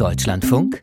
Deutschlandfunk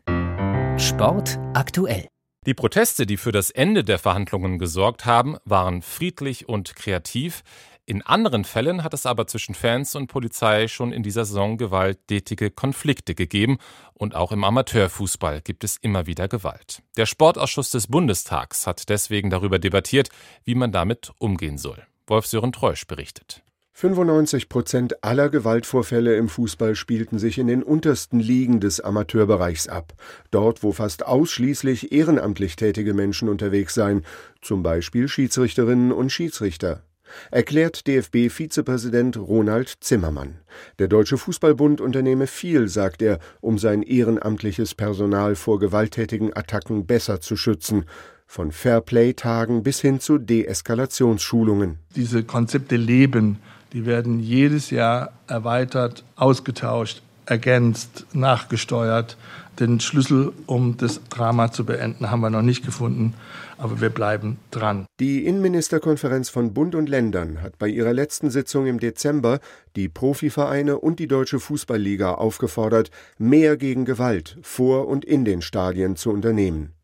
Sport aktuell. Die Proteste, die für das Ende der Verhandlungen gesorgt haben, waren friedlich und kreativ. In anderen Fällen hat es aber zwischen Fans und Polizei schon in dieser Saison gewalttätige Konflikte gegeben und auch im Amateurfußball gibt es immer wieder Gewalt. Der Sportausschuss des Bundestags hat deswegen darüber debattiert, wie man damit umgehen soll. Wolf-Sören Treusch berichtet. 95 Prozent aller Gewaltvorfälle im Fußball spielten sich in den untersten Ligen des Amateurbereichs ab. Dort, wo fast ausschließlich ehrenamtlich tätige Menschen unterwegs seien, zum Beispiel Schiedsrichterinnen und Schiedsrichter erklärt DFB-Vizepräsident Ronald Zimmermann. Der Deutsche Fußballbund unternehme viel, sagt er, um sein ehrenamtliches Personal vor gewalttätigen Attacken besser zu schützen. Von Fairplay-Tagen bis hin zu Deeskalationsschulungen. Diese Konzepte leben, die werden jedes Jahr erweitert, ausgetauscht, ergänzt, nachgesteuert. Den Schlüssel, um das Drama zu beenden, haben wir noch nicht gefunden, aber wir bleiben dran. Die Innenministerkonferenz von Bund und Ländern hat bei ihrer letzten Sitzung im Dezember die Profivereine und die Deutsche Fußballliga aufgefordert, mehr gegen Gewalt vor und in den Stadien zu unternehmen.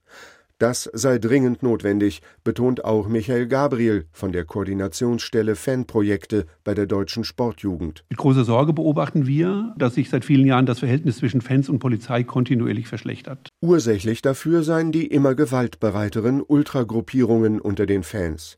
Das sei dringend notwendig, betont auch Michael Gabriel von der Koordinationsstelle Fanprojekte bei der deutschen Sportjugend. Mit großer Sorge beobachten wir, dass sich seit vielen Jahren das Verhältnis zwischen Fans und Polizei kontinuierlich verschlechtert. Ursächlich dafür seien die immer gewaltbereiteren Ultragruppierungen unter den Fans.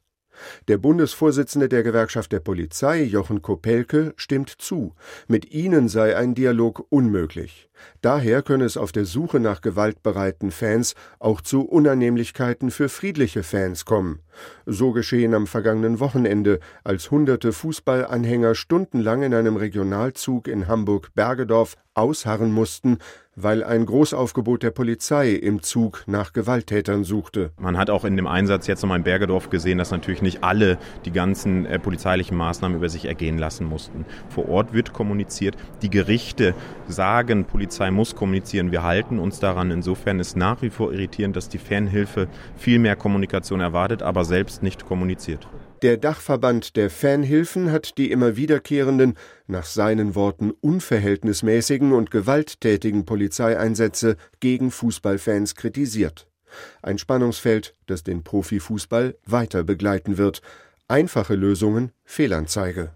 Der Bundesvorsitzende der Gewerkschaft der Polizei, Jochen Kopelke, stimmt zu. Mit ihnen sei ein Dialog unmöglich. Daher könne es auf der Suche nach gewaltbereiten Fans auch zu Unannehmlichkeiten für friedliche Fans kommen. So geschehen am vergangenen Wochenende, als hunderte Fußballanhänger stundenlang in einem Regionalzug in Hamburg-Bergedorf ausharren mussten, weil ein Großaufgebot der Polizei im Zug nach Gewalttätern suchte. Man hat auch in dem Einsatz jetzt nochmal in Bergedorf gesehen, dass natürlich nicht alle die ganzen äh, polizeilichen Maßnahmen über sich ergehen lassen mussten. Vor Ort wird kommuniziert. Die Gerichte sagen, Polizei muss kommunizieren. Wir halten uns daran. Insofern ist nach wie vor irritierend, dass die Fanhilfe viel mehr Kommunikation erwartet, aber selbst nicht kommuniziert. Der Dachverband der Fanhilfen hat die immer wiederkehrenden, nach seinen Worten unverhältnismäßigen und gewalttätigen Polizeieinsätze gegen Fußballfans kritisiert. Ein Spannungsfeld, das den Profifußball weiter begleiten wird. Einfache Lösungen Fehlanzeige.